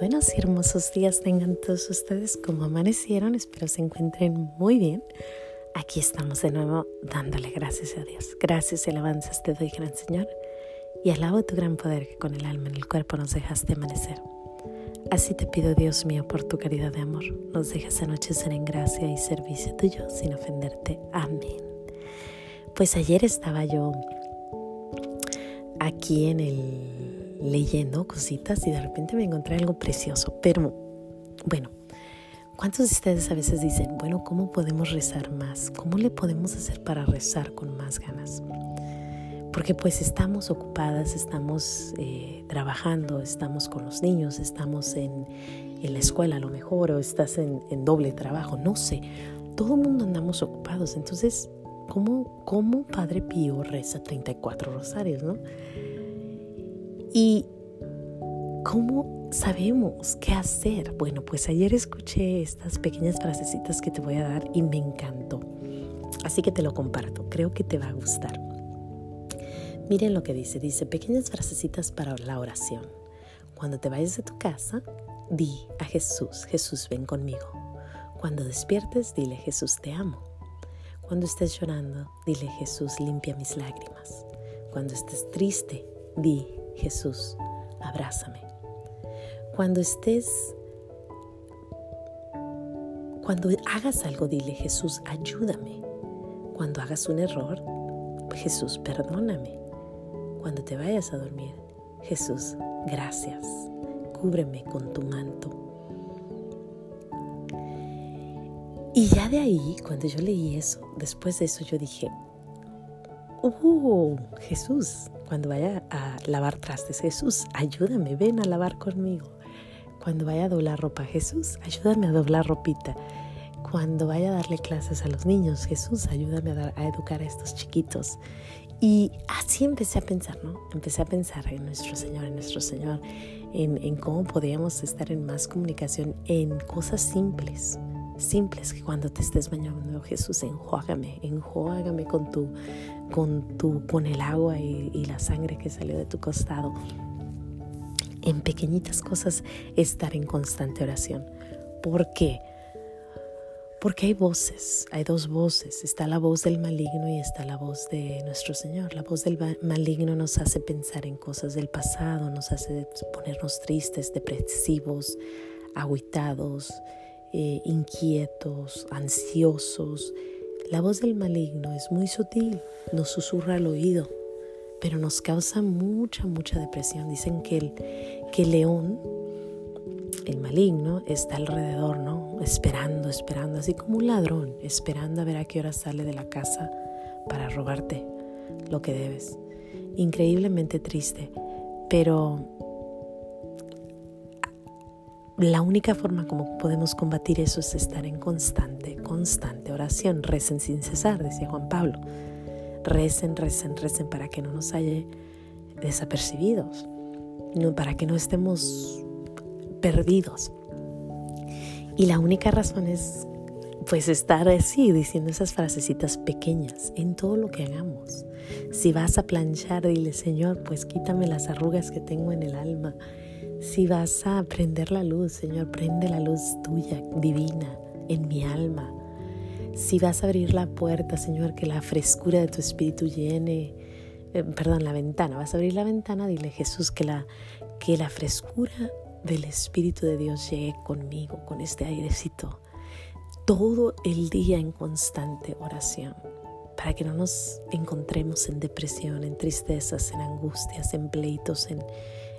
buenos y hermosos días tengan todos ustedes como amanecieron. Espero se encuentren muy bien. Aquí estamos de nuevo dándole gracias a Dios. Gracias y alabanzas te doy, gran Señor. Y alabo tu gran poder que con el alma en el cuerpo nos dejaste amanecer. Así te pido, Dios mío, por tu caridad de amor, nos dejas anochecer en gracia y servicio tuyo sin ofenderte. Amén. Pues ayer estaba yo aquí en el leyendo cositas y de repente me encontré algo precioso. Pero bueno, ¿cuántos de ustedes a veces dicen, bueno, ¿cómo podemos rezar más? ¿Cómo le podemos hacer para rezar con más ganas? Porque pues estamos ocupadas, estamos eh, trabajando, estamos con los niños, estamos en, en, la escuela a lo mejor o estás en, en doble trabajo, no sé. Todo el mundo andamos ocupados. Entonces, ¿cómo, cómo Padre Pío reza 34 rosarios, no? ¿Y cómo sabemos qué hacer? Bueno, pues ayer escuché estas pequeñas frasecitas que te voy a dar y me encantó. Así que te lo comparto, creo que te va a gustar. Miren lo que dice, dice pequeñas frasecitas para la oración. Cuando te vayas de tu casa, di a Jesús, Jesús ven conmigo. Cuando despiertes, dile Jesús te amo. Cuando estés llorando, dile Jesús limpia mis lágrimas. Cuando estés triste, di Jesús, abrázame. Cuando estés, cuando hagas algo, dile Jesús, ayúdame. Cuando hagas un error, Jesús, perdóname. Cuando te vayas a dormir, Jesús, gracias. Cúbreme con tu manto. Y ya de ahí, cuando yo leí eso, después de eso yo dije, ¡Uh! Jesús, cuando vaya a lavar trastes, Jesús, ayúdame, ven a lavar conmigo. Cuando vaya a doblar ropa, Jesús, ayúdame a doblar ropita. Cuando vaya a darle clases a los niños, Jesús, ayúdame a, educar a estos chiquitos. Y así empecé a pensar, ¿no? Empecé a pensar en nuestro Señor, en nuestro Señor, en, en cómo podíamos estar en más comunicación en cosas simples simples que cuando te estés bañando, Jesús, enjuágame, enjuágame con tu, con tu, con el agua y, y la sangre que salió de tu costado. En pequeñitas cosas estar en constante oración. ¿Por qué? Porque hay voces, hay dos voces. Está la voz del maligno y está la voz de nuestro Señor. La voz del maligno nos hace pensar en cosas del pasado, nos hace ponernos tristes, depresivos, aguitados, eh, inquietos, ansiosos. La voz del maligno es muy sutil, nos susurra al oído, pero nos causa mucha, mucha depresión. Dicen que el, que león, el maligno, está alrededor, ¿no? Esperando, esperando, así como un ladrón, esperando a ver a qué hora sale de la casa para robarte lo que debes. Increíblemente triste, pero la única forma como podemos combatir eso es estar en constante, constante oración. Recen sin cesar, decía Juan Pablo. Recen, recen, recen para que no nos haya desapercibidos, no, para que no estemos perdidos. Y la única razón es pues estar así diciendo esas frasecitas pequeñas en todo lo que hagamos. Si vas a planchar, dile, Señor, pues quítame las arrugas que tengo en el alma si vas a prender la luz, Señor, prende la luz tuya, divina, en mi alma. Si vas a abrir la puerta, Señor, que la frescura de tu espíritu llene, eh, perdón, la ventana, vas a abrir la ventana, dile Jesús que la, que la frescura del Espíritu de Dios llegue conmigo, con este airecito, todo el día en constante oración, para que no nos encontremos en depresión, en tristezas, en angustias, en pleitos, en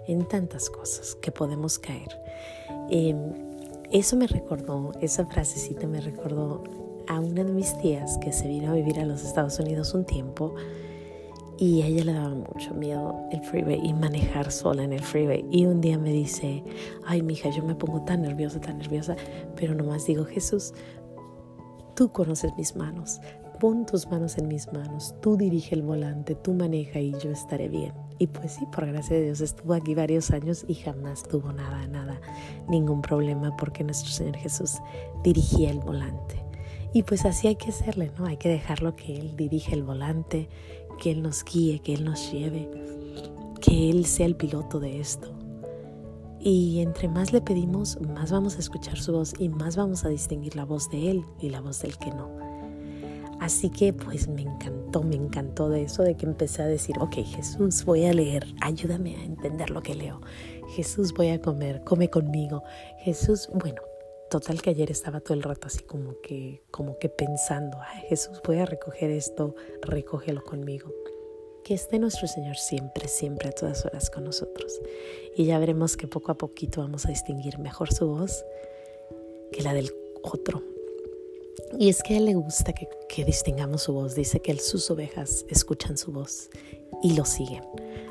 en tantas cosas que podemos caer. Em, eso me recordó, esa frasecita me recordó a una de mis tías que se vino a vivir a los Estados Unidos un tiempo y a ella le daba mucho miedo el freeway y manejar sola en el freeway. Y un día me dice, ay, mija, yo me pongo tan nerviosa, tan nerviosa, pero nomás digo, Jesús, tú conoces mis manos, pon tus manos en mis manos, tú dirige el volante, tú maneja y yo estaré bien. Y pues sí, por gracia de Dios estuvo aquí varios años y jamás tuvo nada, nada, ningún problema porque nuestro Señor Jesús dirigía el volante. Y pues así hay que hacerle, ¿no? Hay que dejarlo que Él dirija el volante, que Él nos guíe, que Él nos lleve, que Él sea el piloto de esto. Y entre más le pedimos, más vamos a escuchar su voz y más vamos a distinguir la voz de Él y la voz del que no. Así que pues me encantó, me encantó de eso, de que empecé a decir, ok Jesús, voy a leer, ayúdame a entender lo que leo. Jesús, voy a comer, come conmigo. Jesús, bueno, total que ayer estaba todo el rato así como que, como que pensando, Ay, Jesús, voy a recoger esto, recógelo conmigo. Que esté nuestro Señor siempre, siempre a todas horas con nosotros. Y ya veremos que poco a poquito vamos a distinguir mejor su voz que la del otro. Y es que a Él le gusta que, que distingamos su voz. Dice que sus ovejas escuchan su voz y lo siguen.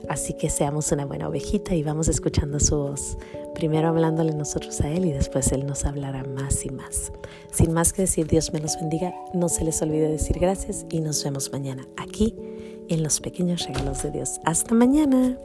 Así que seamos una buena ovejita y vamos escuchando su voz. Primero hablándole nosotros a Él y después Él nos hablará más y más. Sin más que decir, Dios me los bendiga. No se les olvide decir gracias y nos vemos mañana aquí en los pequeños regalos de Dios. Hasta mañana.